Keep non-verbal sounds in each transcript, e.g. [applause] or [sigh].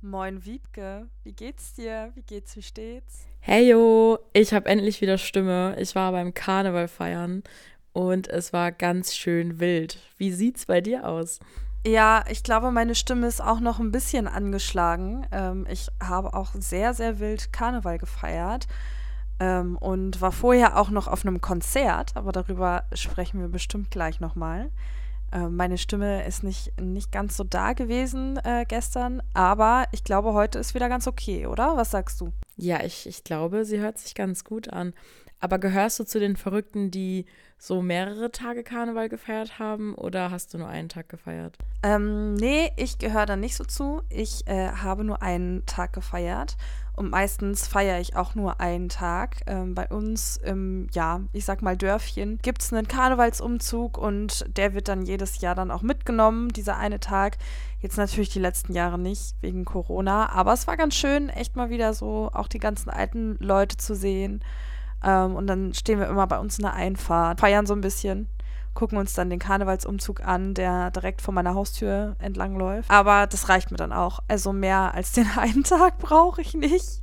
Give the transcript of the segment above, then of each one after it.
Moin Wiebke, wie geht's dir? Wie geht's, wie steht's? Hey yo, ich habe endlich wieder Stimme. Ich war beim Karneval feiern und es war ganz schön wild. Wie sieht's bei dir aus? Ja, ich glaube, meine Stimme ist auch noch ein bisschen angeschlagen. Ähm, ich habe auch sehr, sehr wild Karneval gefeiert ähm, und war vorher auch noch auf einem Konzert, aber darüber sprechen wir bestimmt gleich nochmal. Äh, meine Stimme ist nicht, nicht ganz so da gewesen äh, gestern, aber ich glaube, heute ist wieder ganz okay, oder? Was sagst du? Ja, ich, ich glaube, sie hört sich ganz gut an. Aber gehörst du zu den Verrückten, die so mehrere Tage Karneval gefeiert haben oder hast du nur einen Tag gefeiert? Ähm, nee, ich gehöre da nicht so zu. Ich äh, habe nur einen Tag gefeiert und meistens feiere ich auch nur einen Tag. Ähm, bei uns im, ja, ich sag mal Dörfchen gibt es einen Karnevalsumzug und der wird dann jedes Jahr dann auch mitgenommen, dieser eine Tag. Jetzt natürlich die letzten Jahre nicht, wegen Corona. Aber es war ganz schön, echt mal wieder so auch die ganzen alten Leute zu sehen. Ähm, und dann stehen wir immer bei uns in der Einfahrt, feiern so ein bisschen gucken uns dann den Karnevalsumzug an, der direkt vor meiner Haustür entlang läuft. Aber das reicht mir dann auch. Also mehr als den [laughs] einen Tag brauche ich nicht.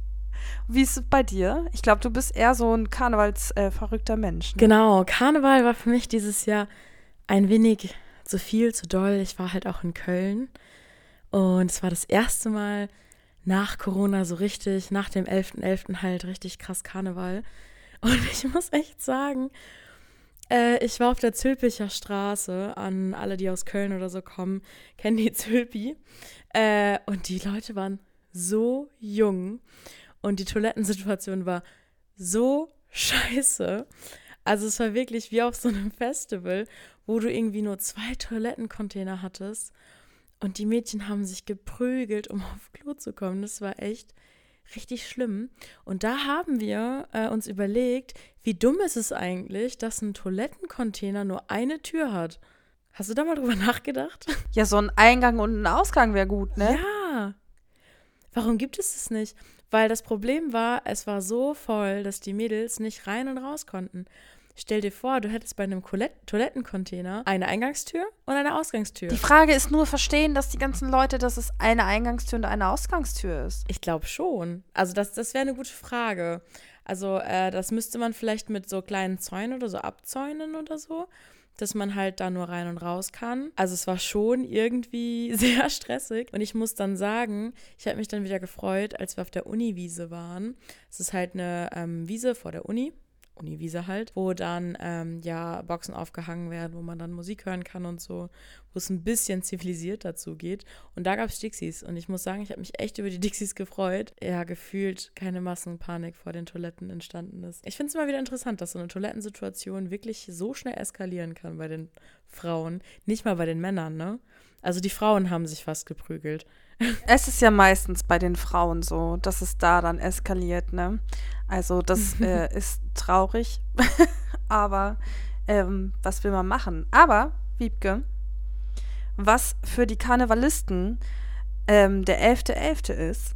Wie ist es bei dir? Ich glaube, du bist eher so ein karnevalsverrückter äh, Mensch. Ne? Genau, Karneval war für mich dieses Jahr ein wenig zu viel, zu doll. Ich war halt auch in Köln und es war das erste Mal nach Corona so richtig, nach dem 11.11. .11. halt richtig krass Karneval. Und [laughs] ich muss echt sagen, äh, ich war auf der Zülpicher Straße, an alle, die aus Köln oder so kommen, kennen die [laughs] Zülpi. Äh, und die Leute waren so jung und die Toilettensituation war so scheiße. Also es war wirklich wie auf so einem Festival, wo du irgendwie nur zwei Toilettencontainer hattest und die Mädchen haben sich geprügelt, um auf Klo zu kommen. Das war echt richtig schlimm. Und da haben wir äh, uns überlegt, wie dumm ist es eigentlich, dass ein Toilettencontainer nur eine Tür hat. Hast du da mal drüber [laughs] nachgedacht? Ja, so ein Eingang und ein Ausgang wäre gut, ne? Ja. Warum gibt es das nicht? Weil das Problem war, es war so voll, dass die Mädels nicht rein und raus konnten. Stell dir vor, du hättest bei einem Toilettencontainer eine Eingangstür und eine Ausgangstür. Die Frage ist nur verstehen, dass die ganzen Leute, dass es eine Eingangstür und eine Ausgangstür ist. Ich glaube schon. Also das, das wäre eine gute Frage. Also äh, das müsste man vielleicht mit so kleinen Zäunen oder so abzäunen oder so, dass man halt da nur rein und raus kann. Also es war schon irgendwie [laughs] sehr stressig. Und ich muss dann sagen, ich habe mich dann wieder gefreut, als wir auf der Uniwiese waren. Es ist halt eine ähm, Wiese vor der Uni Uniwiese halt, wo dann ähm, ja Boxen aufgehangen werden, wo man dann Musik hören kann und so, wo es ein bisschen zivilisiert dazu geht. Und da gab es Dixies und ich muss sagen, ich habe mich echt über die [laughs] Dixies gefreut. Ja, gefühlt keine Massenpanik vor den Toiletten entstanden ist. Ich finde es immer wieder interessant, dass so eine Toilettensituation wirklich so schnell eskalieren kann bei den Frauen, nicht mal bei den Männern, ne? Also die Frauen haben sich fast geprügelt. [laughs] Es ist ja meistens bei den Frauen so, dass es da dann eskaliert, ne? Also das [laughs] äh, ist traurig, [laughs] aber ähm, was will man machen? Aber, Wiebke, was für die Karnevalisten ähm, der 11.11. .11. ist,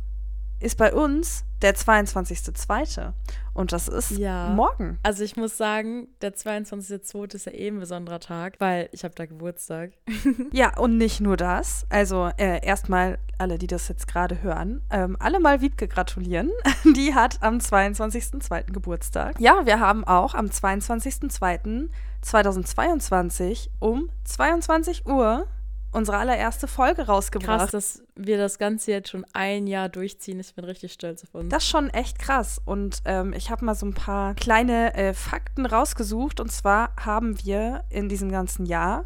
ist bei uns der 22.02. Und das ist ja. morgen. Also ich muss sagen, der 22.02. ist ja eh ein besonderer Tag, weil ich habe da Geburtstag. [laughs] ja, und nicht nur das. Also äh, erstmal alle, die das jetzt gerade hören, ähm, alle mal Wiebke gratulieren. [laughs] Die hat am 22.02. Geburtstag. Ja, wir haben auch am 22.02.2022 um 22 Uhr unsere allererste Folge rausgebracht. Krass, dass wir das Ganze jetzt schon ein Jahr durchziehen. Ich bin richtig stolz auf uns. Das ist schon echt krass. Und ähm, ich habe mal so ein paar kleine äh, Fakten rausgesucht. Und zwar haben wir in diesem ganzen Jahr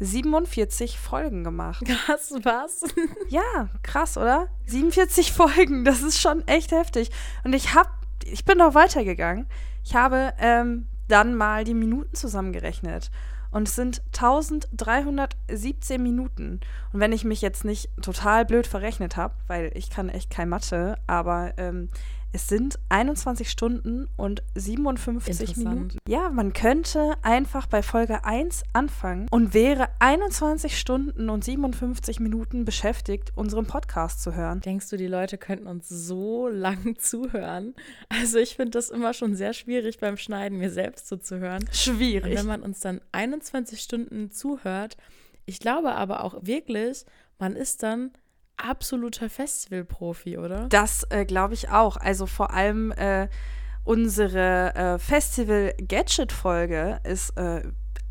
47 Folgen gemacht. Krass, was? [laughs] ja, krass, oder? 47 Folgen, das ist schon echt heftig. Und ich habe, ich bin noch weitergegangen. Ich habe ähm, dann mal die Minuten zusammengerechnet. Und es sind 1317 Minuten. Und wenn ich mich jetzt nicht total blöd verrechnet habe, weil ich kann echt kein Mathe, aber ähm, Es sind 21 Stunden und 57 Interessant. Minuten. Ja, man könnte einfach bei Folge 1 anfangen und wäre 21 Stunden und 57 Minuten beschäftigt, unseren Podcast zu hören. Denkst du, die Leute könnten uns so lang [laughs] zuhören? Also ich finde das immer schon sehr schwierig beim Schneiden, mir selbst zuzuhören. Und Schwierig. wenn man uns dann 21 Stunden zuhört, ich glaube aber auch wirklich, man ist dann absoluter Festivalprofi, oder? Das äh, glaube ich auch. Also vor allem äh, unsere äh, Festival-Gadget-Folge ist äh,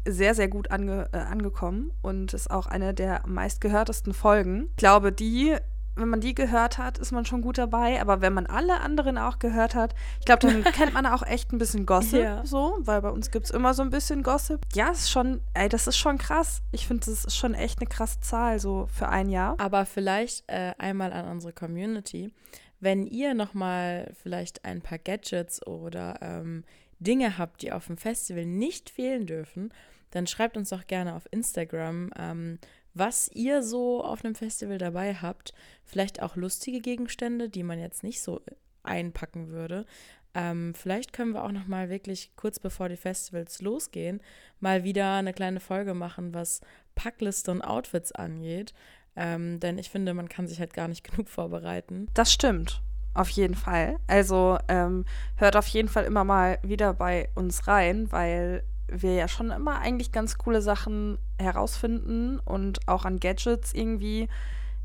sehr, sehr gut ange äh, angekommen und ist auch eine der meistgehörtesten Folgen. Ich glaube, die, wenn man die gehört hat, ist man schon gut dabei. Aber wenn man alle anderen auch gehört hat, ich glaube, dann [laughs] kennt man auch echt ein bisschen Gossip, Ja. so, weil bei uns gibt es immer so ein bisschen Gossip. Ja, ist schon, ey, das ist schon krass. Ich finde, das ist schon echt eine krasse Zahl, so für ein Jahr. Aber vielleicht äh, einmal an unsere Community. Wenn ihr nochmal vielleicht ein paar Gadgets oder ähm, Dinge habt, die auf dem Festival nicht fehlen dürfen, dann schreibt uns doch gerne auf Instagram, ähm, was ihr so auf einem Festival dabei habt. Vielleicht auch lustige Gegenstände, die man jetzt nicht so einpacken würde. Ähm, vielleicht können wir auch noch mal wirklich kurz bevor die Festivals losgehen, mal wieder eine kleine Folge machen, was Packliste und Outfits angeht. Ähm, denn ich finde, man kann sich halt gar nicht [laughs] genug vorbereiten. Das stimmt. Auf jeden Fall. Also ähm, hört auf jeden Fall immer mal wieder bei uns rein, weil wir ja schon immer eigentlich ganz coole Sachen herausfinden und auch an Gadgets irgendwie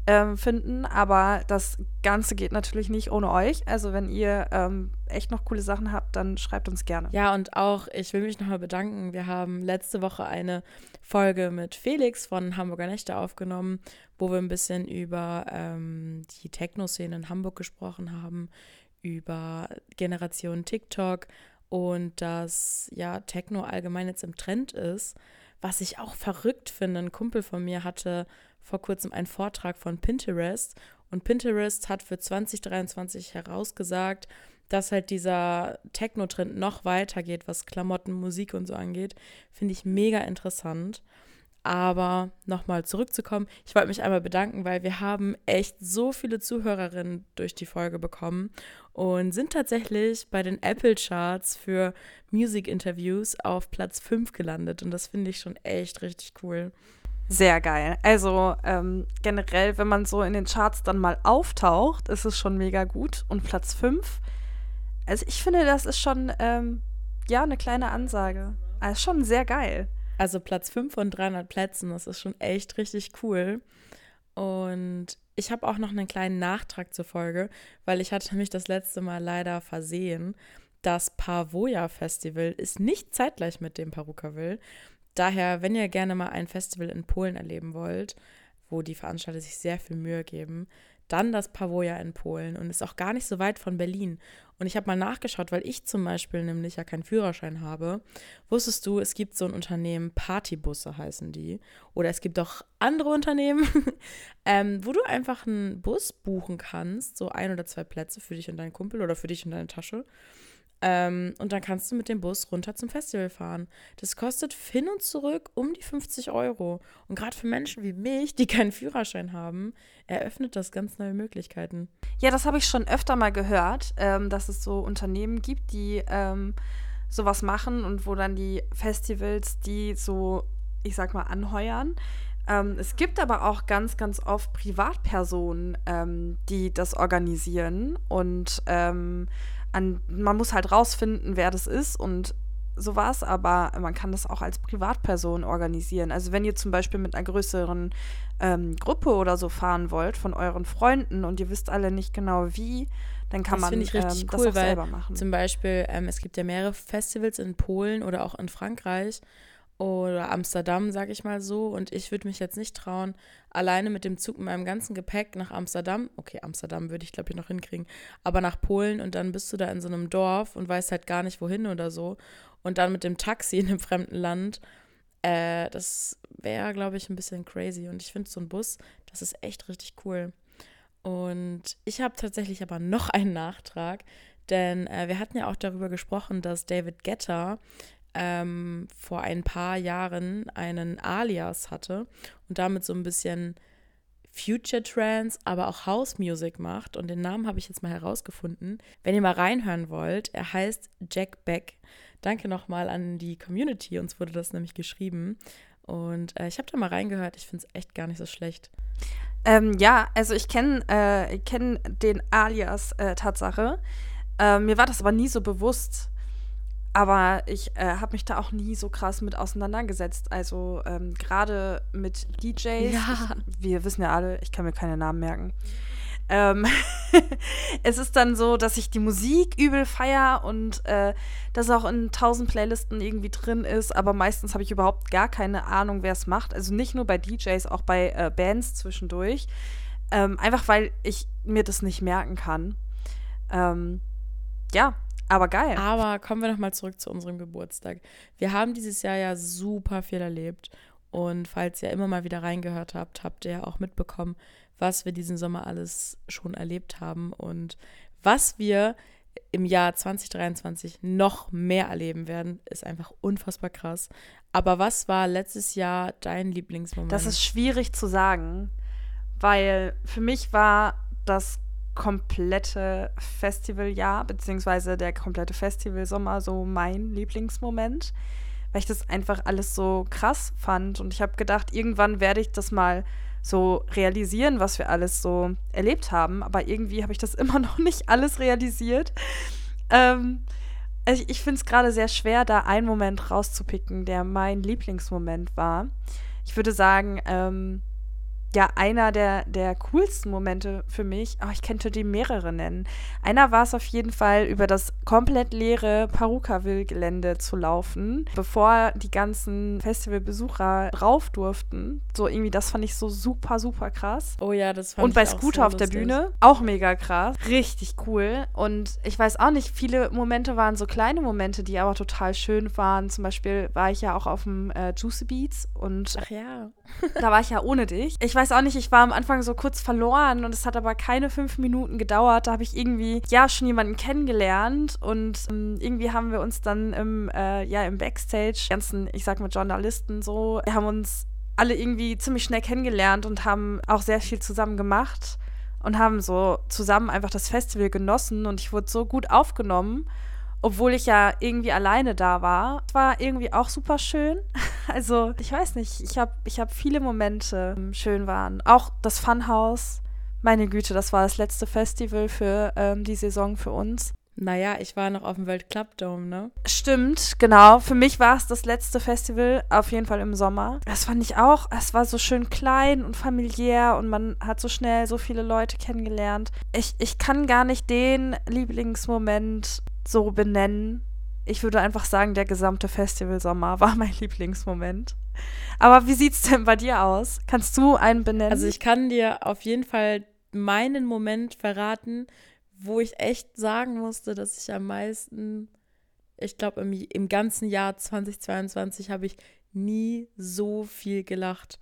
ähm, finden. Aber das Ganze geht natürlich nicht ohne euch. Also wenn ihr ähm, echt noch coole Sachen habt, dann schreibt uns gerne. Ja, und auch, ich will mich nochmal bedanken. Wir haben letzte Woche eine Folge mit Felix von Hamburger Nächte aufgenommen, wo wir ein bisschen über ähm, die Techno-Szene in Hamburg gesprochen haben, über Generation TikTok und dass ja Techno allgemein jetzt im Trend ist. Was ich auch verrückt finde, ein Kumpel von mir hatte vor kurzem einen Vortrag von Pinterest und Pinterest hat für 2023 herausgesagt, dass halt dieser Techno-Trend noch weitergeht, was Klamotten, Musik und so angeht. Finde ich mega interessant. Aber nochmal zurückzukommen, ich wollte mich einmal bedanken, weil wir haben echt so viele Zuhörerinnen durch die Folge bekommen und sind tatsächlich bei den Apple Charts für Music Interviews auf Platz 5 gelandet. Und das finde ich schon echt richtig cool. Sehr geil. Also ähm, generell, wenn man so in den Charts dann mal auftaucht, ist es schon mega gut. Und Platz 5, also ich finde, das ist schon, ähm, ja, eine kleine Ansage. Also schon sehr geil. Also Platz 5 von 300 Plätzen, das ist schon echt richtig cool. Und ich habe auch noch einen kleinen Nachtrag zur Folge, weil ich hatte mich das letzte Mal leider versehen. Das Pavoja Festival ist nicht zeitgleich mit dem Perukaville. Daher, wenn ihr gerne mal ein Festival in Polen erleben wollt, wo die Veranstalter sich sehr viel Mühe geben, dann das Pavoja in Polen und ist auch gar nicht so weit von Berlin. Und ich habe mal nachgeschaut, weil ich zum Beispiel nämlich ja keinen Führerschein habe. Wusstest du, es gibt so ein Unternehmen, Partybusse heißen die. Oder es gibt auch andere Unternehmen, [laughs] ähm, wo du einfach einen Bus buchen kannst, so ein oder zwei Plätze für dich und deinen Kumpel oder für dich und deine Tasche. Ähm, und dann kannst du mit dem Bus runter zum Festival fahren. Das kostet hin und zurück um die 50 Euro. Und gerade für Menschen wie mich, die keinen Führerschein haben, eröffnet das ganz neue Möglichkeiten. Ja, das habe ich schon öfter mal gehört, ähm, dass es so Unternehmen gibt, die ähm, sowas machen und wo dann die Festivals die so, ich sag mal, anheuern. Ähm, es gibt aber auch ganz, ganz oft Privatpersonen, ähm, die das organisieren und ähm, an, man muss halt rausfinden, wer das ist und sowas, aber man kann das auch als Privatperson organisieren. Also wenn ihr zum Beispiel mit einer größeren ähm, Gruppe oder so fahren wollt von euren Freunden und ihr wisst alle nicht genau wie, dann kann Das man finde ich richtig ähm, cool, das auch selber machen. Zum Beispiel, ähm, es gibt ja mehrere Festivals in Polen oder auch in Frankreich oder Amsterdam, sage ich mal so. Und ich würde mich jetzt nicht trauen, alleine mit dem Zug mit meinem ganzen Gepäck nach Amsterdam, okay, Amsterdam würde ich glaube ich noch hinkriegen, aber nach Polen und dann bist du da in so einem Dorf und weißt halt gar nicht wohin oder so. Und dann mit dem Taxi in einem fremden Land, äh, das wäre glaube ich ein bisschen crazy. Und ich finde so ein Bus, das ist echt richtig cool. Und ich habe tatsächlich aber noch einen Nachtrag, denn äh, wir hatten ja auch darüber gesprochen, dass David Guetta ähm, vor ein paar Jahren einen Alias hatte und damit so ein bisschen Future Trance, aber auch House Music macht. Und den Namen habe ich jetzt mal herausgefunden. Wenn ihr mal reinhören wollt, er heißt Jack Beck. Danke nochmal an die Community, uns wurde das nämlich geschrieben. Und äh, ich habe da mal reingehört, ich finde es echt gar nicht so schlecht. Ähm, ja, also ich kenne äh, kenn den Alias äh, Tatsache. Äh, mir war das aber nie so bewusst. Aber ich äh, habe mich da auch nie so krass mit auseinandergesetzt. Also ähm, gerade mit DJs. Ja. Ich, wir wissen ja alle, ich kann mir keine Namen merken. Ähm, [laughs] es ist dann so, dass ich die Musik übel feier und äh, das auch in tausend Playlisten irgendwie drin ist, aber meistens habe ich überhaupt gar keine Ahnung, wer es macht. Also nicht nur bei DJs, auch bei äh, Bands zwischendurch. Ähm, einfach weil ich mir das nicht merken kann. Ähm, ja, aber geil. Aber kommen wir nochmal zurück zu unserem Geburtstag. Wir haben dieses Jahr ja super viel erlebt. Und falls ihr immer mal wieder reingehört habt, habt ihr ja auch mitbekommen, was wir diesen Sommer alles schon erlebt haben und was wir im Jahr 2023 noch mehr erleben werden, ist einfach unfassbar krass. Aber was war letztes Jahr dein Lieblingsmoment? Das ist schwierig zu sagen, weil für mich war das komplette Festivaljahr, beziehungsweise der komplette Festivalsommer so mein Lieblingsmoment, weil ich das einfach alles so krass fand. Und ich habe gedacht, irgendwann werde ich das mal so realisieren, was wir alles so erlebt haben. Aber irgendwie habe ich das [laughs] immer noch nicht alles realisiert. Ähm, also ich, ich finde es gerade sehr schwer, da einen Moment rauszupicken, der mein Lieblingsmoment war. Ich würde sagen, ähm, ja, einer der, der coolsten Momente für mich, oh, ich könnte die mehrere nennen. Einer war es auf jeden Fall, über das komplett leere Parukaville-Gelände zu laufen, bevor die ganzen Festivalbesucher drauf durften. So irgendwie, das fand ich so super, super krass. Oh ja, das fand Und bei ich auch Scooter auf der. Bühne, auch mega krass. Richtig cool. Und ich weiß auch nicht, viele Momente waren so kleine Momente, die aber total schön waren. Zum Beispiel war ich ja auch auf dem äh, Juicy Beats und Ach ja. da war ich ja ohne dich. Ich weiß auch nicht, ich war am Anfang so kurz verloren und es hat aber keine fünf Minuten gedauert. Da habe ich irgendwie, ja, schon jemanden kennengelernt und ähm, irgendwie haben wir uns dann im, äh, ja, im Backstage, ganzen, ich sag mal, Journalisten so, wir haben uns alle irgendwie ziemlich schnell kennengelernt und haben auch sehr viel zusammen gemacht und haben so zusammen einfach das Festival genossen und ich wurde so gut aufgenommen obwohl ich ja irgendwie alleine da war. Es war irgendwie auch super schön. [laughs] Also, ich weiß nicht, ich habe ich hab viele Momente, die schön waren. Auch das Funhouse. Meine Güte, das war das letzte Festival für ähm, die Saison für uns. Naja, ich war noch auf dem World Club Dome, ne? Stimmt, genau. Für mich war es das letzte Festival, auf jeden Fall im Sommer. Das fand ich auch. Es war so schön klein und familiär und man hat so schnell so viele Leute kennengelernt. Ich, ich kann gar nicht den Lieblingsmoment so benennen. Ich würde einfach sagen, der gesamte Festivalsommer [laughs] war mein Lieblingsmoment. Aber wie sieht's denn bei dir aus? Kannst du einen benennen? Also ich kann dir auf jeden Fall meinen Moment verraten, wo ich echt sagen musste, dass ich am meisten, ich glaube im, im ganzen Jahr 2022 habe ich nie so viel gelacht.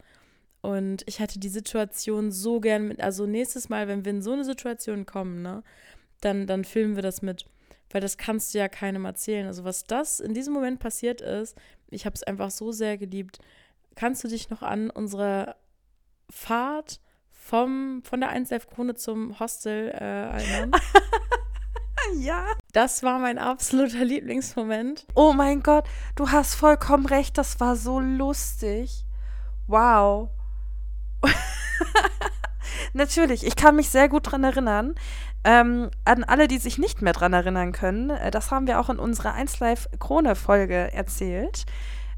Und ich hatte die Situation so gern mit, also nächstes Mal, wenn wir in so eine Situation kommen, ne, dann, dann filmen wir das mit. Weil das kannst du ja keinem erzählen. Also was das in diesem Moment passiert ist, ich habe es einfach so sehr geliebt. Kannst du dich noch an unsere Fahrt vom, von der 1 Live Krone zum Hostel äh, erinnern? [laughs] ja. Das war mein absoluter Lieblingsmoment. Oh mein Gott, du hast vollkommen recht, das war so lustig. Wow. Natürlich, ich kann mich sehr gut dran erinnern. Ähm, an alle, die sich nicht mehr dran erinnern können, äh, das haben wir auch in unserer 1 Live Krone Folge erzählt.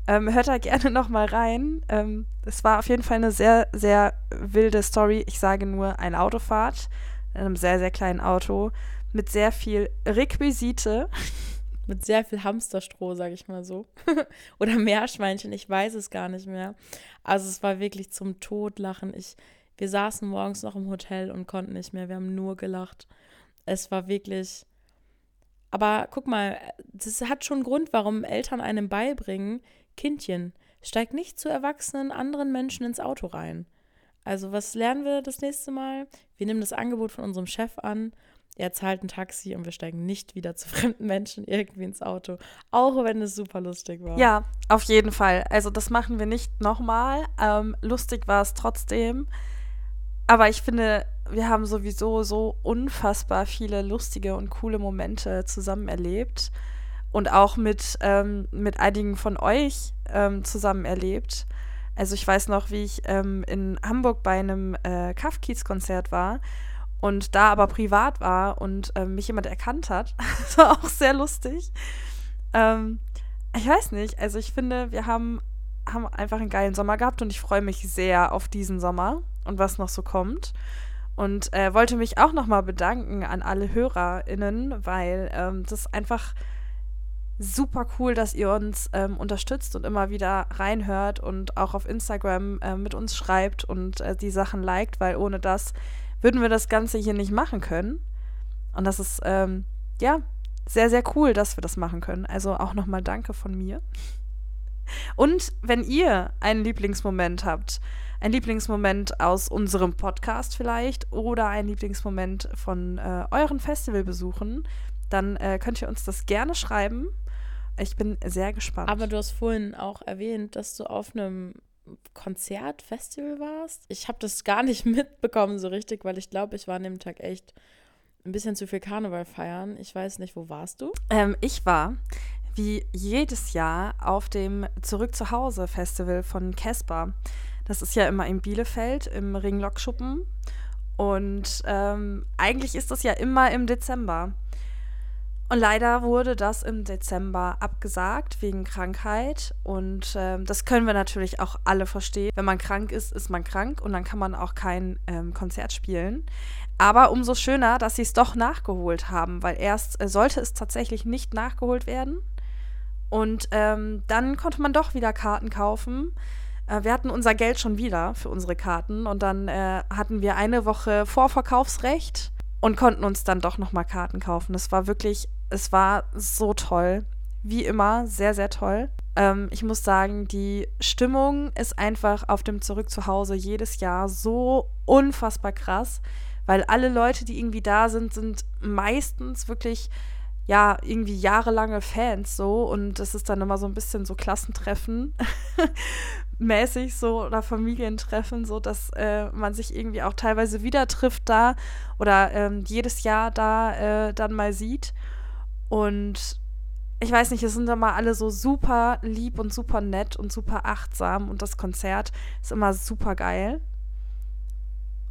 Ähm, hört da gerne [laughs] nochmal rein. Ähm, es war auf jeden Fall eine sehr, sehr wilde Story. Ich sage nur eine Autofahrt in einem sehr, sehr kleinen Auto mit sehr viel Requisite. [laughs] Mit sehr viel Hamsterstroh, sag ich mal so. [laughs] Oder Meerschweinchen, ich weiß es gar nicht mehr. Also es war wirklich zum Todlachen. Ich, wir saßen morgens noch im Hotel und konnten nicht mehr. Wir haben nur gelacht. Es war wirklich. Aber guck mal, das hat schon Grund, warum Eltern einem beibringen, Kindchen, steig nicht zu erwachsenen anderen Menschen ins Auto rein. Also was lernen wir das nächste Mal? Wir nehmen das Angebot von unserem Chef an er zahlt ein Taxi und wir steigen nicht wieder zu [laughs] fremden Menschen irgendwie ins Auto. Auch wenn es super lustig war. Ja, auf jeden Fall. Also das machen wir nicht nochmal. Ähm, lustig war es trotzdem. Aber ich finde, wir haben sowieso so unfassbar viele lustige und coole Momente zusammen erlebt und auch mit, ähm, mit einigen von euch ähm, zusammen erlebt. Also ich weiß noch, wie ich ähm, in Hamburg bei einem äh, Kafkiez-Konzert war und da aber privat war und ähm, mich jemand erkannt hat. [laughs] das war auch sehr lustig. Ähm, ich weiß nicht, also ich finde, wir haben, haben einfach einen geilen Sommer gehabt und ich freue mich sehr auf diesen Sommer und was noch so kommt. Und äh, wollte mich auch nochmal bedanken an alle HörerInnen, weil ähm, das einfach super cool, dass ihr uns ähm, unterstützt und immer wieder reinhört und auch auf Instagram äh, mit uns schreibt und äh, die Sachen liked, weil ohne das würden wir das Ganze hier nicht machen können. Und das ist, ähm, ja, sehr, sehr cool, dass wir das machen können. Also auch nochmal Danke von mir. Und wenn ihr einen Lieblingsmoment habt, ein Lieblingsmoment aus unserem Podcast vielleicht oder ein Lieblingsmoment von äh, euren Festivalbesuchen, dann äh, könnt ihr uns das gerne schreiben. Ich bin sehr gespannt. Aber du hast vorhin auch erwähnt, dass du auf einem Konzert, Festival warst. Ich habe das gar nicht [laughs] mitbekommen so richtig, weil ich glaube, ich war an dem Tag echt ein bisschen zu viel Karneval feiern. Ich weiß nicht, wo warst du? Ähm, ich war wie jedes Jahr auf dem Zurück zu Hause Festival von Casper. Das ist ja immer in Bielefeld im Ringlockschuppen. Und ähm, eigentlich ist das ja immer im Dezember. Und leider wurde das im Dezember abgesagt wegen Krankheit. Und ähm, das können wir natürlich auch alle verstehen. Wenn man krank ist, ist man krank und dann kann man auch kein ähm, Konzert spielen. Aber umso schöner, dass sie es doch nachgeholt haben, weil erst äh, sollte es tatsächlich nicht nachgeholt werden. Und ähm, dann konnte man doch wieder Karten kaufen. Äh, wir hatten unser Geld schon wieder für unsere Karten und dann äh, hatten wir eine Woche Vorverkaufsrecht und konnten uns dann doch nochmal Karten kaufen. Das war wirklich, es war so toll. Wie immer, sehr, sehr toll. Ähm, ich muss sagen, die Stimmung ist einfach auf dem Zurück zu Hause jedes Jahr so unfassbar krass, weil alle Leute, die irgendwie da sind, sind meistens wirklich ja, irgendwie jahrelange Fans so und das ist dann immer so ein bisschen so Klassentreffen [laughs] mäßig so oder Familientreffen, so dass äh, man sich irgendwie auch teilweise wieder trifft da oder ähm, jedes Jahr da äh, dann mal sieht. Und ich weiß nicht, es sind immer alle so super lieb und super nett und super achtsam und das Konzert ist immer super geil.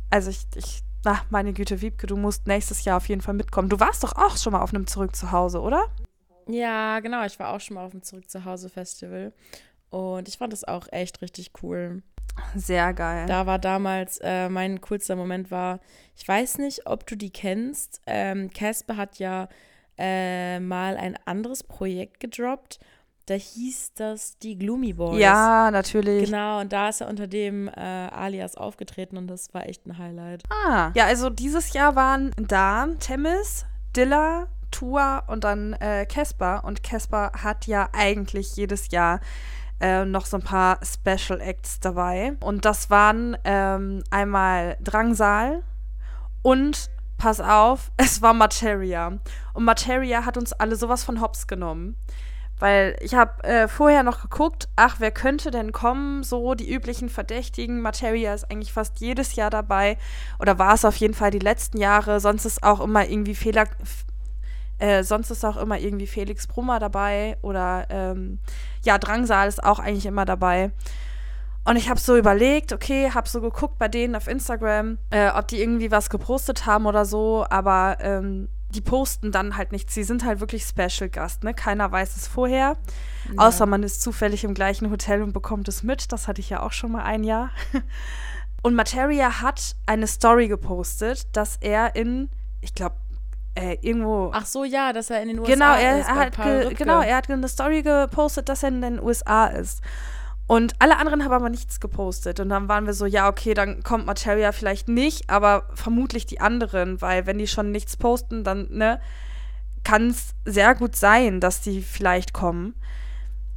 Also ich, ich, ach, meine Güte, Wiebke, du musst nächstes Jahr auf jeden Fall mitkommen. Du warst doch auch schon mal auf einem Zurück zu Hause, oder? Ja, genau. Ich war auch schon mal auf dem Zurück zu Hause Festival. Und ich fand das auch echt richtig cool. Sehr geil. Da war damals, äh, mein coolster Moment war, ich weiß nicht, ob du die kennst. Ähm, Casper hat ja äh, mal ein anderes Projekt gedroppt. Da hieß das die Gloomy Boys. Ja, natürlich. Genau, und da ist er unter dem äh, Alias aufgetreten und das war echt ein Highlight. Ah, ja, also dieses Jahr waren da Temis, Dilla, Tua und dann Casper. und Casper hat ja eigentlich jedes Jahr äh, noch so ein paar Special Acts dabei. Und das waren ähm, einmal Drangsal und pass auf, [laughs] es war Materia. Und Materia hat uns alle sowas von Hops genommen. Weil ich habe äh, vorher noch geguckt, ach, wer könnte denn kommen? So die üblichen Verdächtigen. Materia ist eigentlich fast jedes Jahr dabei. Oder war es auf jeden Fall die letzten Jahre. Sonst ist auch immer irgendwie Fehler, äh, sonst ist auch immer irgendwie Felix Brummer dabei oder ähm, ja, Drangsal ist auch eigentlich immer dabei. Und ich habe so überlegt, okay, habe so geguckt bei denen auf Instagram, äh, ob die irgendwie was gepostet haben oder so, aber ähm, die posten dann halt nichts. Sie sind halt wirklich Special Gast, ne? Keiner weiß es vorher. Ja. Außer man ist zufällig im gleichen Hotel und bekommt es mit. Das hatte ich ja auch schon mal ein Jahr. [laughs] Und Materia hat eine Story gepostet, dass er in, ich glaube, äh, irgendwo. Ach so, ja, dass er in den USA genau, er ist. Hat genau, er hat eine Story gepostet, dass er in den USA ist. Und alle anderen haben aber nichts gepostet. Und dann waren wir so, ja, okay, dann kommt Materia vielleicht nicht, aber vermutlich die anderen, weil wenn die schon nichts posten, dann, ne, kann es sehr gut sein, dass die vielleicht kommen.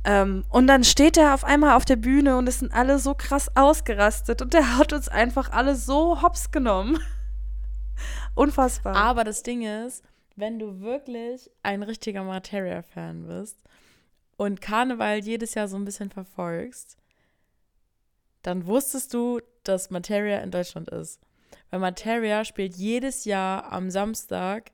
Ähm, und dann steht er auf einmal auf der Bühne und es sind alle so krass ausgerastet und der hat uns einfach alle so hops genommen. [laughs] Unfassbar. Aber das Ding ist, wenn du wirklich ein richtiger Materia-Fan bist und Karneval jedes Jahr so ein bisschen verfolgst, dann wusstest du, dass Materia in Deutschland ist. weil Materia spielt jedes Jahr am Samstag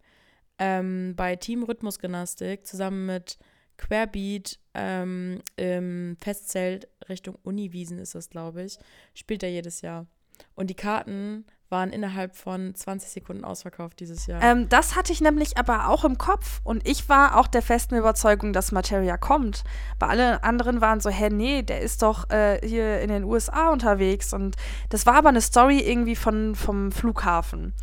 ähm, bei Team Rhythmusgymnastik zusammen mit Querbeat ähm, im Festzelt Richtung Uniwiesen ist das, glaube ich, spielt er jedes Jahr. Und die Karten waren innerhalb von 20 Sekunden ausverkauft dieses Jahr. Ähm, das hatte ich nämlich aber auch im Kopf und ich war auch der festen Überzeugung, dass Materia kommt. Weil alle anderen waren so, hä, nee, der ist doch äh, hier in den USA unterwegs und das war aber eine Story irgendwie von, vom Flughafen.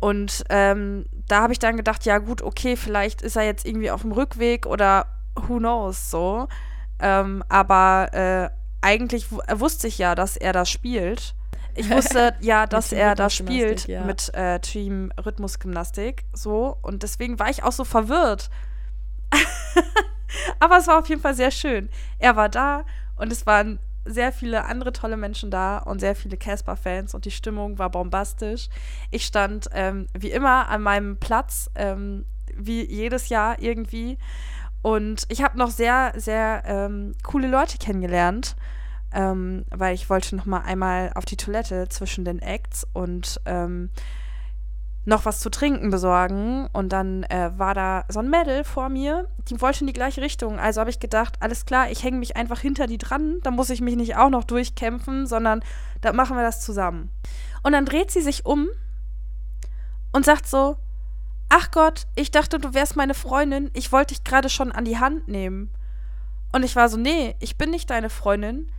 Und ähm, da habe ich dann gedacht, ja gut, okay, vielleicht ist er jetzt irgendwie auf dem Rückweg oder who knows so. Ähm, aber äh, eigentlich wusste ich ja, dass er das spielt. Ich wusste [laughs] ja, dass er das spielt ja. mit äh, Team Rhythmusgymnastik. So. Und deswegen war ich auch so verwirrt. [laughs] Aber es war auf jeden Fall sehr schön. Er war da und es waren sehr viele andere tolle Menschen da und sehr viele Casper-Fans und die Stimmung war bombastisch. Ich stand ähm, wie immer an meinem Platz, ähm, wie jedes Jahr irgendwie. Und ich habe noch sehr, sehr ähm, coole Leute kennengelernt ähm, weil ich wollte noch mal einmal auf die Toilette zwischen den Acts und ähm, noch was zu trinken besorgen. Und dann äh, war da so ein Mädel vor mir, die wollte in die gleiche Richtung. Also habe ich gedacht, alles klar, ich hänge mich einfach hinter die dran. Da muss ich mich nicht auch noch durchkämpfen, sondern da machen wir das zusammen. Und dann dreht sie sich um und sagt so, ach Gott, ich dachte, du wärst meine Freundin. Ich wollte dich gerade schon an die Hand nehmen. Und ich war so, nee, ich bin nicht deine Freundin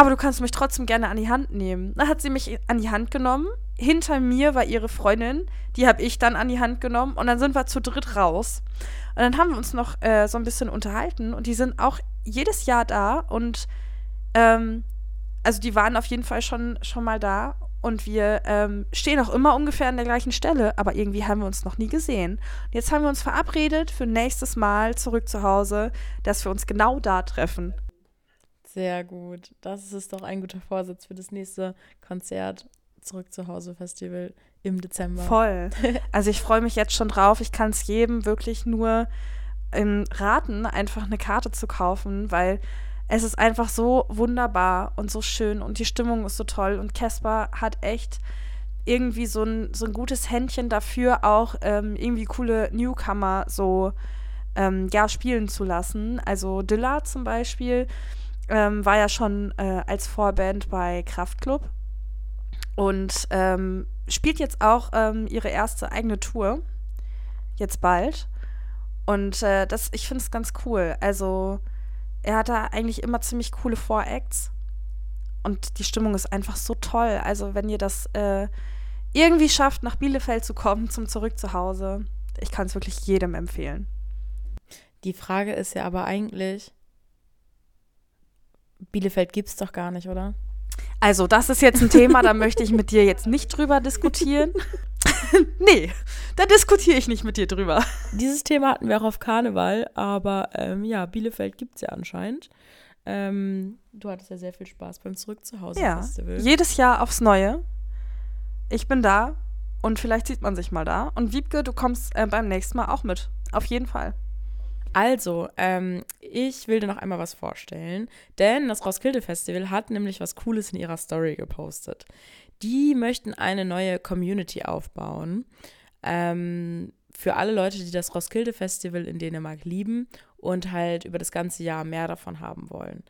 aber du kannst mich trotzdem gerne an die Hand nehmen. Dann hat sie mich an die Hand genommen. Hinter mir war ihre Freundin, die habe ich dann an die Hand genommen und dann sind wir zu dritt raus. Und dann haben wir uns noch äh, so ein bisschen unterhalten und die sind auch jedes Jahr da und ähm, also die waren auf jeden Fall schon, schon mal da und wir ähm, stehen auch immer ungefähr an der gleichen Stelle, aber irgendwie haben wir uns noch nie gesehen. Und jetzt haben wir uns verabredet für nächstes Mal zurück zu Hause, dass wir uns genau da treffen. Sehr gut. Das ist doch ein guter Vorsatz für das nächste Konzert. Zurück zu Hause Festival im Dezember. Voll. [laughs] Also ich freue mich jetzt schon drauf. Ich kann es jedem wirklich nur ähm, raten, einfach eine Karte zu kaufen, weil es ist einfach so wunderbar und so schön und die Stimmung ist so toll und Casper hat echt irgendwie so ein, so ein gutes Händchen dafür, auch ähm, irgendwie coole Newcomer so ähm, ja, spielen zu lassen. Also Dilla zum Beispiel ähm, war ja schon äh, als Vorband bei Kraftklub und ähm, spielt jetzt auch ähm, ihre erste eigene Tour. Jetzt bald. Und äh, das, ich finde es ganz cool. Also, er hat da eigentlich immer ziemlich coole Voracts. Und die Stimmung ist einfach so toll. Also, wenn ihr das äh, irgendwie schafft, nach Bielefeld zu kommen, zum Zurück zu Hause, ich kann es wirklich jedem empfehlen. Die Frage ist ja aber eigentlich, Bielefeld gibt es doch gar nicht, oder? Also, das ist jetzt ein Thema, da möchte ich mit dir jetzt nicht drüber diskutieren. [laughs] nee, da diskutiere ich nicht mit dir drüber. Dieses Thema hatten wir auch auf Karneval, aber ähm, ja, Bielefeld gibt es ja anscheinend. Ähm, du hattest ja sehr viel Spaß beim Zurück zu Hause ja, Festival. Jedes Jahr aufs Neue. Ich bin da und vielleicht sieht man sich mal da. Und Wiebke, du kommst äh, beim nächsten Mal auch mit. Auf jeden Fall. Also, ähm, ich will dir noch einmal was vorstellen, denn das Roskilde Festival hat nämlich was Cooles in ihrer Story gepostet. Die möchten eine neue Community aufbauen ähm, für alle Leute, die das Roskilde Festival in Dänemark lieben und halt über das ganze Jahr mehr davon haben wollen.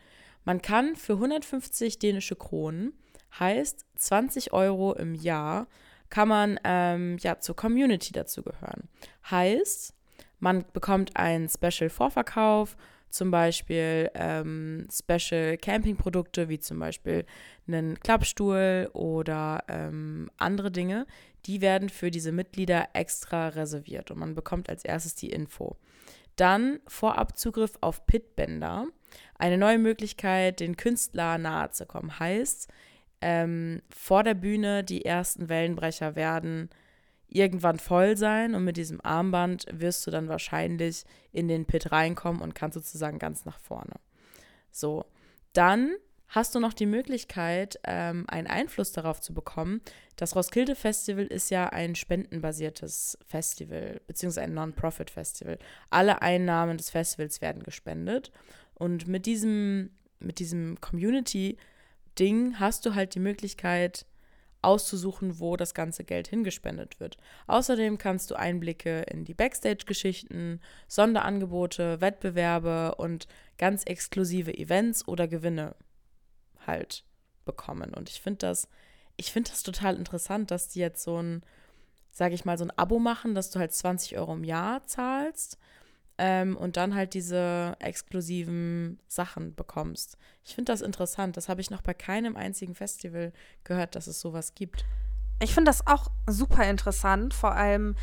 Man kann für 150 dänische Kronen, heißt 20 Euro im Jahr, kann man ähm, ja zur Community dazugehören. Heißt, man bekommt einen Special-Vorverkauf, zum Beispiel ähm, Special Camping-Produkte wie zum Beispiel einen Klappstuhl oder ähm, andere Dinge. Die werden für diese Mitglieder extra reserviert und man bekommt als erstes die Info. Dann Vorabzugriff auf Pitbänder. Eine neue Möglichkeit, den Künstler nahe zu kommen. Heißt, ähm, vor der Bühne die ersten Wellenbrecher werden irgendwann voll sein und mit diesem Armband wirst du dann wahrscheinlich in den Pit reinkommen und kannst sozusagen ganz nach vorne. So, dann hast du noch die Möglichkeit, ähm, einen Einfluss darauf zu bekommen. Das Roskilde Festival ist ja ein spendenbasiertes Festival, beziehungsweise ein Non-Profit-Festival. Alle Einnahmen des Festivals werden gespendet. Und mit diesem, mit diesem Community-Ding hast du halt die Möglichkeit, auszusuchen, wo das ganze Geld hingespendet wird. Außerdem kannst du Einblicke in die Backstage-Geschichten, Sonderangebote, Wettbewerbe und ganz exklusive Events oder Gewinne halt bekommen. Und ich finde das, ich das total interessant, dass die jetzt so ein, sage ich mal, so ein Abo machen, dass du halt 20 Euro im Jahr zahlst ähm, und dann halt diese exklusiven Sachen bekommst. Ich finde das interessant. Das habe ich noch bei keinem einzigen Festival gehört, dass es sowas gibt. Ich finde das auch super interessant. Vor allem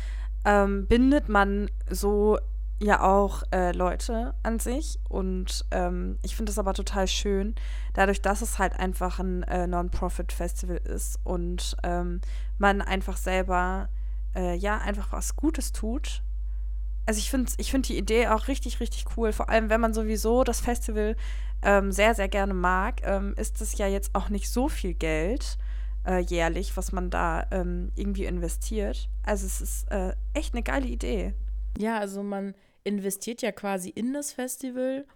ähm, bindet man so ja auch äh, Leute an sich. Und ähm, ich finde das aber total schön, dadurch, dass es halt einfach ein äh, Non-Profit-Festival ist und ähm, man einfach selber äh, ja einfach was Gutes tut also ich finde ich find die Idee auch richtig, richtig cool. Vor allem, wenn man sowieso das Festival ähm, sehr, sehr gerne mag, ähm, ist es ja jetzt auch nicht so viel Geld äh, jährlich, was man da ähm, irgendwie investiert. Also es ist äh, echt eine geile Idee. Ja, also man investiert ja quasi in das Festival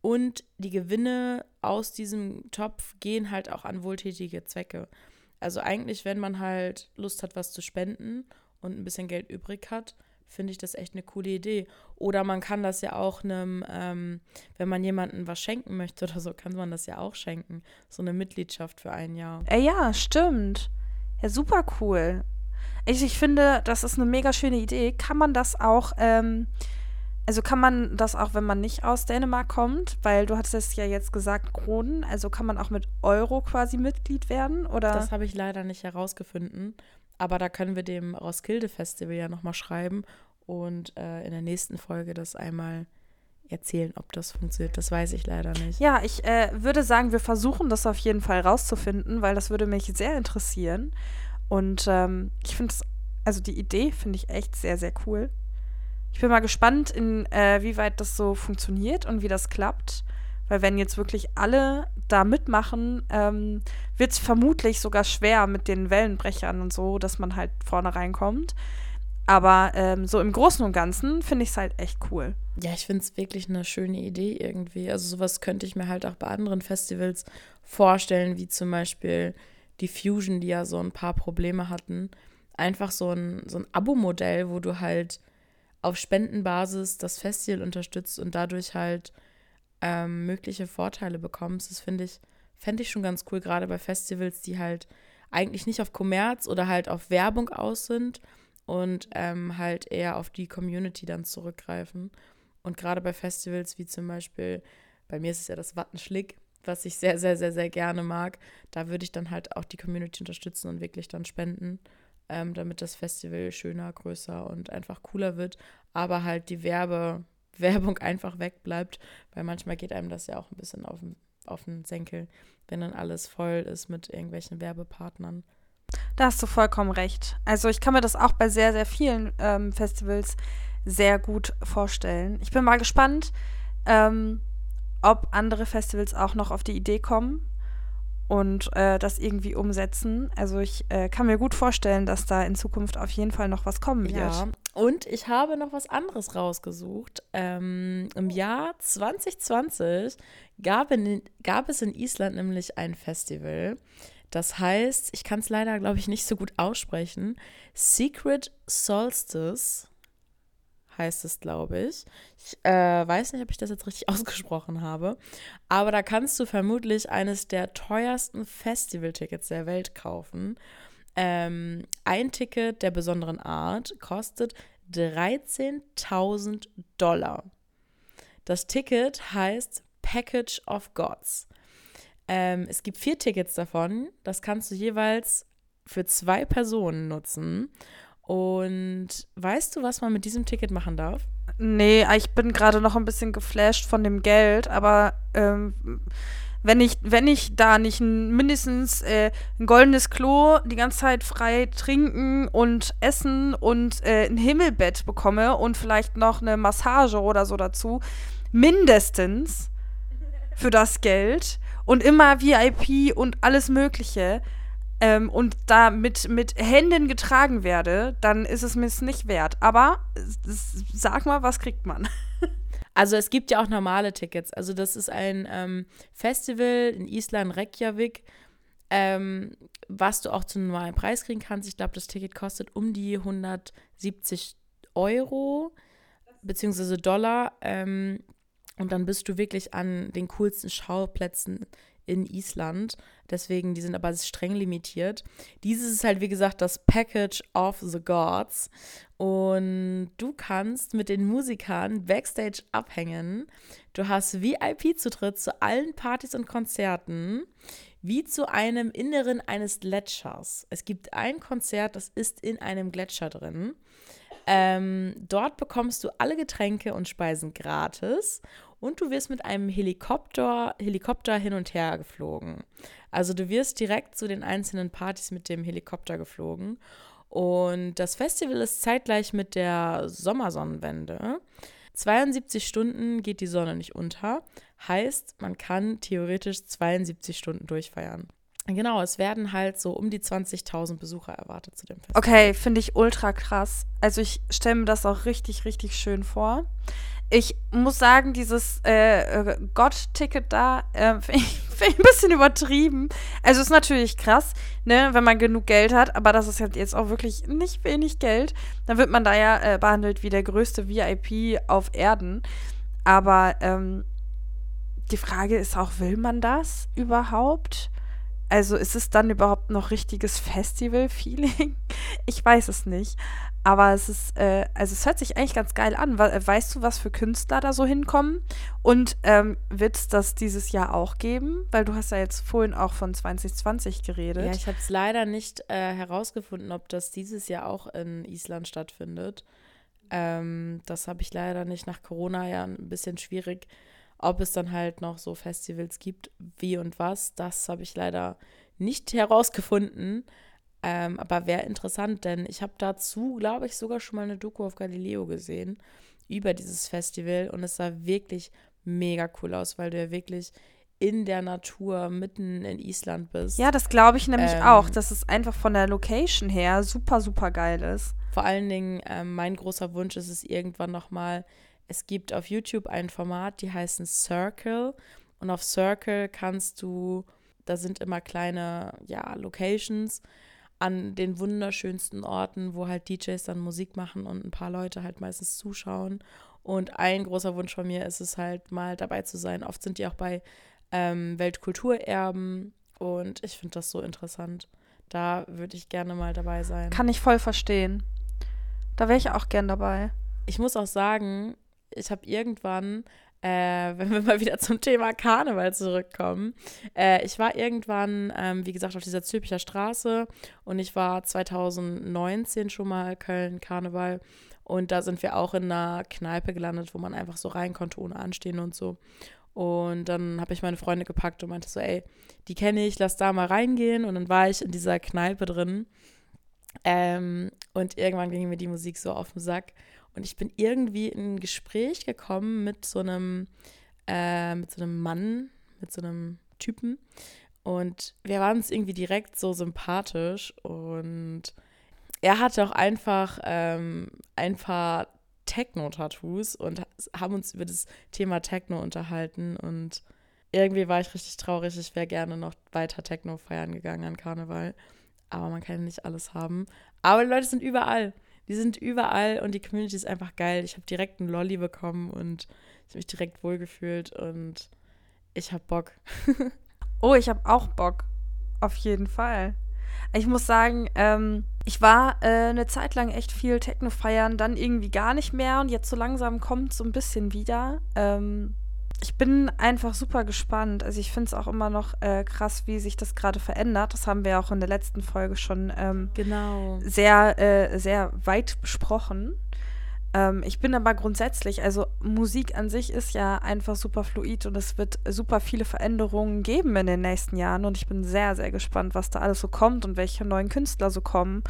und die Gewinne aus diesem Topf gehen halt auch an wohltätige Zwecke. Also eigentlich, wenn man halt Lust hat, was zu spenden und ein bisschen Geld übrig hat, finde ich das echt eine coole Idee. Oder man kann das ja auch einem, ähm, wenn man jemandem was schenken möchte oder so, kann man das ja auch schenken. So eine Mitgliedschaft für ein Jahr. Äh, ja, stimmt. Ja, super cool. Ich, ich finde, das ist eine mega schöne Idee. Kann man das auch, ähm, also kann man das auch, wenn man nicht aus Dänemark kommt, weil du hattest ja jetzt gesagt Kronen, also kann man auch mit Euro quasi Mitglied werden, oder? Das habe ich leider nicht herausgefunden. Aber da können wir dem Roskilde Festival ja nochmal schreiben und äh, in der nächsten Folge das einmal erzählen, ob das funktioniert. Das weiß ich leider nicht. Ja, ich äh, würde sagen, wir versuchen das auf jeden Fall rauszufinden, weil das würde mich sehr interessieren. Und ähm, ich finde es, also die Idee finde ich echt sehr, sehr cool. Ich bin mal gespannt, inwieweit äh, das so funktioniert und wie das klappt. Weil wenn jetzt wirklich alle da mitmachen, ähm, wird es vermutlich sogar schwer mit den Wellenbrechern und so, dass man halt vorne reinkommt. Aber ähm, so im Großen und Ganzen finde ich es halt echt cool. Ja, ich finde es wirklich eine schöne Idee irgendwie. Also sowas könnte ich mir halt auch bei anderen Festivals vorstellen, wie zum Beispiel die Fusion, die ja so ein paar Probleme hatten. Einfach so ein, so ein Abo-Modell, wo du halt auf Spendenbasis das Festival unterstützt und dadurch halt ähm, mögliche Vorteile bekommst. Das finde ich, fände ich schon ganz cool, gerade bei Festivals, die halt eigentlich nicht auf Kommerz oder halt auf Werbung aus sind und ähm, halt eher auf die Community dann zurückgreifen. Und gerade bei Festivals wie zum Beispiel, bei mir ist es ja das Wattenschlick, was ich sehr, sehr, sehr, sehr gerne mag, da würde ich dann halt auch die Community unterstützen und wirklich dann spenden, ähm, damit das Festival schöner, größer und einfach cooler wird. Aber halt die Werbe, [laughs] Werbung einfach wegbleibt, weil manchmal geht einem das ja auch ein bisschen auf den, auf den Senkel, wenn dann alles voll ist mit irgendwelchen Werbepartnern. Da hast du vollkommen recht. Also ich kann mir das auch bei sehr, sehr vielen ähm, Festivals sehr gut vorstellen. Ich bin mal gespannt, ähm, ob andere Festivals auch noch auf die Idee kommen und äh, das irgendwie umsetzen. Also ich äh, kann mir gut vorstellen, dass da in Zukunft auf jeden Fall noch was kommen wird. Ja, und ich habe noch was anderes rausgesucht. Ähm, Im Jahr 2020 gab, in, gab es in Island nämlich ein Festival. Das heißt, ich kann es leider, glaube ich, nicht so gut aussprechen. Secret Solstice heißt es, glaube ich. Ich äh, weiß nicht, ob ich das jetzt richtig [laughs] ausgesprochen habe, aber da kannst du vermutlich eines der teuersten Festivaltickets der Welt kaufen. Ähm, ein Ticket der besonderen Art kostet 13.000 Dollar. Das Ticket heißt Package of Gods. Ähm, es gibt vier Tickets davon. Das kannst du jeweils für zwei Personen nutzen. Und weißt du, was man mit diesem Ticket machen darf? Nee, ich bin gerade noch ein bisschen geflasht von dem Geld, aber ähm, wenn ich, wenn ich da nicht mindestens äh, ein goldenes Klo die ganze Zeit frei trinken und essen und äh, ein Himmelbett bekomme und vielleicht noch eine Massage oder so dazu, mindestens für das Geld und immer VIP und alles Mögliche, ähm, und da mit, mit Händen getragen werde, dann ist es mir nicht wert. Aber sag mal, was kriegt man? [laughs] Also es gibt ja auch normale Tickets. Also das ist ein ähm, Festival in Island, Reykjavik. ähm, was du auch zu einem normalen Preis kriegen kannst. Ich glaube, das Ticket kostet um die 170 Euro beziehungsweise Dollar. Ähm, und dann bist du wirklich an den coolsten Schauplätzen in Island. Deswegen, die sind aber streng limitiert. Dieses ist halt, wie gesagt, das Package of the Gods. Und du kannst mit den Musikern backstage abhängen. Du hast VIP-Zutritt zu allen Partys und Konzerten, wie zu einem Inneren eines Gletschers. Es gibt ein Konzert, das ist in einem Gletscher drin. Ähm, dort bekommst du alle Getränke und Speisen gratis und du wirst mit einem Helikopter, Helikopter hin und her geflogen. Also du wirst direkt zu den einzelnen Partys mit dem Helikopter geflogen. Und das Festival ist zeitgleich mit der Sommersonnenwende. 72 Stunden geht die Sonne nicht unter. Heißt, man kann theoretisch 72 Stunden durchfeiern. Genau, es werden halt so um die 20.000 Besucher erwartet zu dem Festival. Okay, finde ich ultra krass. Also ich stelle mir das auch richtig, richtig schön vor. Ich muss sagen, dieses äh, äh Gott-Ticket da äh, [laughs] finde ich, find ich, ein bisschen übertrieben. Also ist natürlich krass, ne, wenn man genug Geld hat, aber das ist jetzt auch wirklich nicht wenig Geld. Dann wird man da ja äh, behandelt wie der größte VIP auf Erden. Aber ähm, die Frage ist auch, will man das überhaupt? Also ist es dann überhaupt noch richtiges Festival-Feeling? [laughs] Ich weiß es nicht. Aber es ist, äh, also es hört sich eigentlich ganz geil an. Weißt du, was für Künstler da so hinkommen? Und ähm, wird es das dieses Jahr auch geben? Weil du hast ja jetzt vorhin auch von 2020 geredet. Ja, ich habe es leider nicht äh, herausgefunden, ob das dieses Jahr auch in Island stattfindet. Ähm, das habe ich leider nicht nach Corona ja ein bisschen schwierig. Ob es dann halt noch so Festivals gibt, wie und was, das habe ich leider nicht herausgefunden. Ähm, aber wäre interessant, denn ich habe dazu, glaube ich, sogar schon mal eine Doku auf Galileo gesehen über dieses Festival und es sah wirklich mega cool aus, weil du ja wirklich in der Natur mitten in Island bist. Ja, das glaube ich nämlich ähm, auch, dass es einfach von der Location her super, super geil ist. Vor allen Dingen, ähm, mein großer Wunsch ist es irgendwann nochmal, es gibt auf YouTube ein Format, die heißen Circle und auf Circle kannst du, da sind immer kleine, ja, Locations an den wunderschönsten Orten, wo halt DJs dann Musik machen und ein paar Leute halt meistens zuschauen. Und ein großer Wunsch von mir ist es halt mal dabei zu sein. Oft sind die auch bei ähm, Weltkulturerben und ich finde das so interessant. Da würde ich gerne mal dabei sein. Kann ich voll verstehen. Da wäre ich auch gern dabei. Ich muss auch sagen, ich habe irgendwann äh, [laughs] wenn wir mal wieder zum Thema Karneval zurückkommen. Äh, ich war irgendwann, ähm, wie gesagt, auf dieser Zülpicher Straße und ich war 2019 schon mal Köln Karneval und da sind wir auch in einer Kneipe gelandet, wo man einfach so rein konnte, ohne anstehen und so. Und dann habe ich meine Freunde gepackt und meinte so, ey, die kenne ich, lass da mal reingehen. Und dann war ich in dieser Kneipe drin. Ähm, und irgendwann ging mir die Musik so auf den Sack. Und ich bin irgendwie in ein Gespräch gekommen mit so einem, äh, mit so einem Mann, mit so einem Typen. Und wir waren uns irgendwie direkt so sympathisch. Und er hatte auch einfach ähm, ein paar Techno-Tattoos und haben uns über das Thema Techno unterhalten. Und irgendwie war ich richtig traurig. Ich wäre gerne noch weiter Techno feiern gegangen an Karneval. Aber man kann nicht alles haben. Aber die Leute sind überall. Die sind überall und die Community ist einfach geil. Ich habe direkt einen Lolly bekommen und ich habe mich direkt wohlgefühlt und ich habe Bock. [laughs] oh, ich habe auch Bock. Auf jeden Fall. Ich muss sagen, ähm, ich war äh, eine Zeit lang echt viel Techno feiern, dann irgendwie gar nicht mehr und jetzt so langsam kommt so ein bisschen wieder. Ähm, ich bin einfach super gespannt. Also ich finde es auch immer noch äh, krass, wie sich das gerade verändert. Das haben wir auch in der letzten Folge schon ähm, genau. sehr, äh, sehr weit besprochen. Ähm, ich bin aber grundsätzlich, also Musik an sich ist ja einfach super fluid und es wird super viele Veränderungen geben in den nächsten Jahren. Und ich bin sehr, sehr gespannt, was da alles so kommt und welche neuen Künstler so kommen.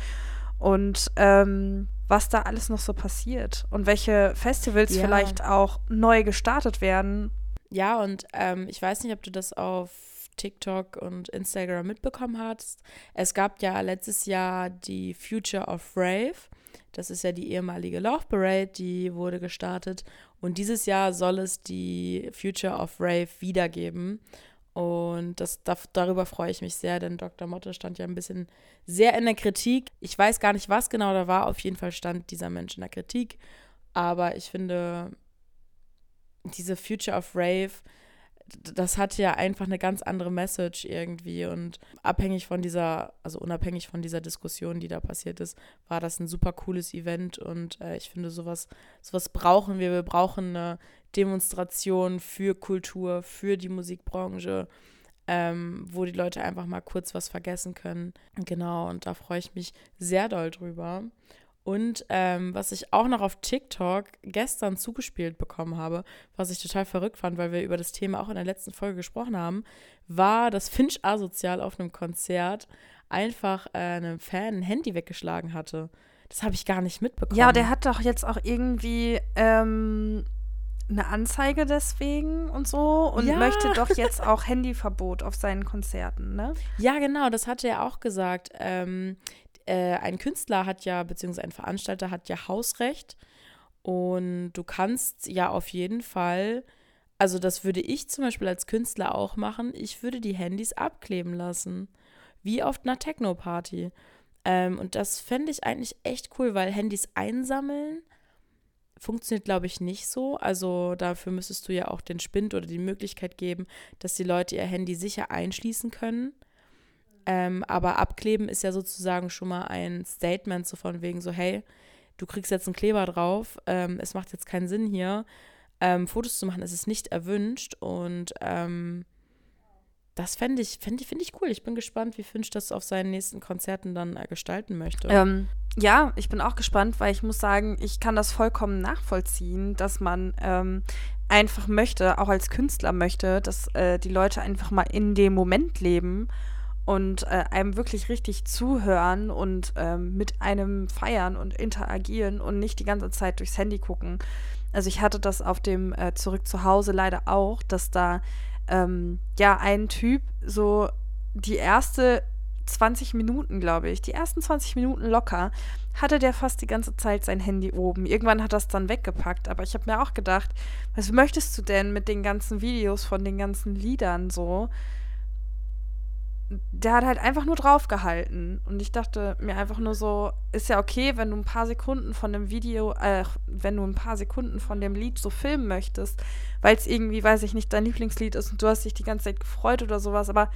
Und ähm, was da alles noch so passiert und welche Festivals ja. vielleicht auch neu gestartet werden. Ja, und ähm, ich weiß nicht, ob du das auf TikTok und Instagram mitbekommen hast. Es gab ja letztes Jahr die Future of Rave. Das ist ja die ehemalige Love Parade, die wurde gestartet. Und dieses Jahr soll es die Future of Rave wiedergeben. Und das, da, darüber freue ich mich sehr, denn Dr. Motte stand ja ein bisschen sehr in der Kritik. Ich weiß gar nicht, was genau da war. Auf jeden Fall stand dieser Mensch in der Kritik. Aber ich finde, diese Future of Rave, das hat ja einfach eine ganz andere Message irgendwie. Und abhängig von dieser, also unabhängig von dieser Diskussion, die da passiert ist, war das ein super cooles Event. Und äh, ich finde, sowas, sowas brauchen wir. Wir brauchen eine Demonstration für Kultur, für die Musikbranche. Ähm, wo die Leute einfach mal kurz was vergessen können. Genau, und da freue ich mich sehr doll drüber. Und ähm, was ich auch noch auf TikTok gestern zugespielt bekommen habe, was ich total verrückt fand, weil wir über das Thema auch in der letzten Folge gesprochen haben, war, dass Finch asozial auf einem Konzert einfach äh, einem Fan ein Handy weggeschlagen hatte. Das habe ich gar nicht mitbekommen. Ja, der hat doch jetzt auch irgendwie ähm, eine Anzeige deswegen und so und Ja. möchte doch [laughs] jetzt auch Handyverbot auf seinen Konzerten, ne? Ja, genau, das hatte er auch gesagt. Ähm, äh, ein Künstler hat ja, beziehungsweise ein Veranstalter hat ja Hausrecht und du kannst ja auf jeden Fall, also das würde ich zum Beispiel als Künstler auch machen, ich würde die Handys abkleben lassen, wie auf einer Techno-Party. Ähm, und das fände ich eigentlich echt cool, weil Handys einsammeln funktioniert, glaube ich, nicht so. Also dafür müsstest du ja auch den Spind oder die Möglichkeit geben, dass die Leute ihr Handy sicher einschließen können. Ähm, aber abkleben ist ja sozusagen schon mal ein Statement, so von wegen so, hey, du kriegst jetzt einen Kleber drauf, ähm, es macht jetzt keinen Sinn hier, ähm, Fotos zu machen, es ist nicht erwünscht und ähm, das fände ich, fänd ich, finde ich cool. Ich bin gespannt, wie Finch das auf seinen nächsten Konzerten dann äh, gestalten möchte. Ähm, ja, ich bin auch gespannt, weil ich muss sagen, ich kann das vollkommen nachvollziehen, dass man ähm, einfach möchte, auch als Künstler möchte, dass äh, die Leute einfach mal in dem Moment leben und äh, einem wirklich richtig zuhören und ähm, mit einem feiern und interagieren und nicht die ganze Zeit durchs Handy gucken. Also ich hatte das auf dem äh, Zurück zu Hause leider auch, dass da ähm, ja ein Typ so die erste 20 Minuten, glaube ich, die ersten 20 Minuten locker, hatte der fast die ganze Zeit sein Handy oben. Irgendwann hat es dann weggepackt, aber ich habe mir auch gedacht, was möchtest du denn mit den ganzen Videos von den ganzen Liedern so? Der hat halt einfach nur draufgehalten. Und ich dachte mir einfach nur so, ist ja okay, wenn du ein paar Sekunden von dem Video, äh, wenn du ein paar Sekunden von dem Lied so filmen möchtest, weil es irgendwie, weiß ich nicht, dein Lieblingslied ist und du hast dich die ganze Zeit gefreut oder sowas, aber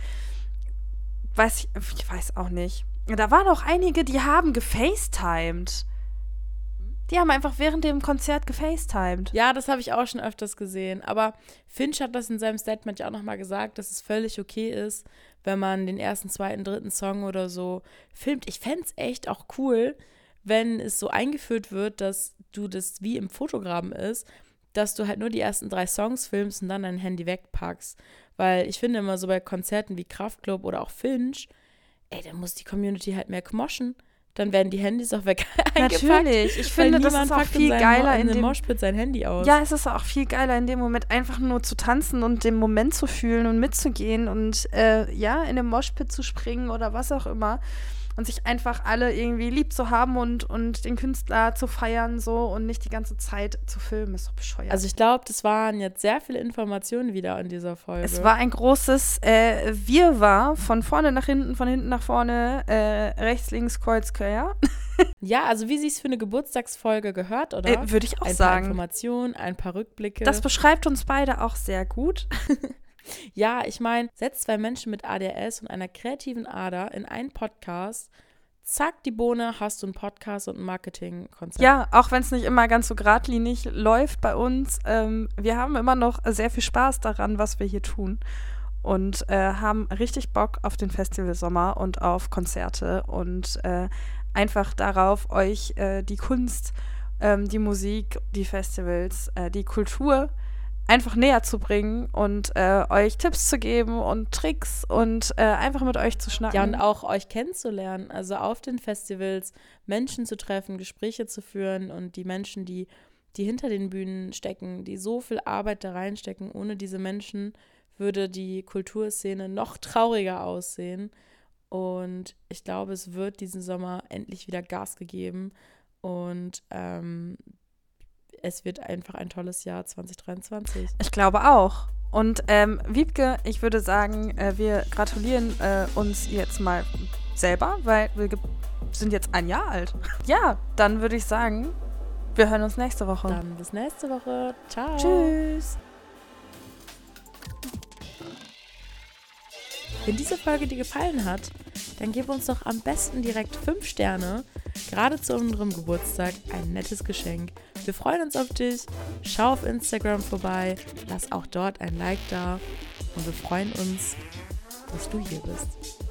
weiß ich, ich weiß auch nicht. Da waren auch einige, die haben gefacetimed. Die haben einfach während dem Konzert gefacetimed. Ja, das habe ich auch schon öfters gesehen. Aber Finch hat das in seinem Statement ja auch nochmal gesagt, dass es völlig okay ist, wenn man den ersten, zweiten, dritten Song oder so filmt. Ich fände es echt auch cool, wenn es so eingeführt wird, dass du das wie im Fotogramm ist, dass du halt nur die ersten drei Songs filmst und dann dein Handy wegpackst. Weil ich finde immer so bei Konzerten wie Kraftklub oder auch Finch, ey, da muss die Community halt mehr kmoschen. Dann werden die Handys auch weg. [laughs] Natürlich. Ich finde, das ist auch viel in seinem geiler in in dem dem Moshpit sein Handy aus. Ja, es ist auch viel geiler in dem Moment einfach nur zu tanzen und den Moment zu fühlen und mitzugehen und äh, ja, in den Moshpit zu springen oder was auch immer. Und sich einfach alle irgendwie lieb zu haben und, und den Künstler zu feiern so und nicht die ganze Zeit zu filmen. Ist doch bescheuert. Also ich glaube, das waren jetzt sehr viele Informationen wieder in dieser Folge. es war ein großes äh, Wirrwarr von vorne nach hinten, von hinten nach vorne, äh, rechts, links, kreuz, quer. [laughs] ja, also wie sie es für eine Geburtstagsfolge gehört, oder? Äh, Würde ich auch ein paar sagen. Informationen, ein paar Rückblicke. Das beschreibt uns beide auch sehr gut. [laughs] ja, ich meine, setzt zwei Menschen mit ADS und einer kreativen Ader in einen Podcast. Zack, die Bohne, hast du einen Podcast und ein Marketingkonzept. Ja, auch wenn es nicht immer ganz so geradlinig läuft bei uns. Ähm, wir haben immer noch sehr viel Spaß daran, was wir hier tun. Und äh, haben richtig Bock auf den Festivalsommer und auf Konzerte und äh, einfach darauf, euch äh, die Kunst, ähm, die Musik, die Festivals, äh, die Kultur einfach näher zu bringen und äh, euch Tipps zu geben und Tricks und äh, einfach mit euch zu schnacken. Ja, und auch euch kennenzulernen, also auf den Festivals Menschen zu treffen, Gespräche zu führen und die Menschen, die, die hinter den Bühnen stecken, die so viel Arbeit da reinstecken, ohne diese Menschen würde die Kulturszene noch trauriger aussehen. Und ich glaube, es wird diesen Sommer endlich wieder Gas gegeben und ähm, es wird einfach ein tolles Jahr 2023. Ich glaube auch. Und ähm, Wiebke, ich würde sagen, äh, wir gratulieren äh, uns jetzt mal selber, weil wir sind jetzt ein Jahr alt. Ja, dann würde ich sagen, wir hören uns nächste Woche. Dann bis nächste Woche. Ciao. Tschüss. Wenn diese Folge dir gefallen hat, dann gib uns doch am besten direkt 5 Sterne, gerade zu unserem Geburtstag ein nettes Geschenk. Wir freuen uns auf dich. Schau auf Instagram vorbei, lass auch dort ein Like da und wir freuen uns, dass du hier bist.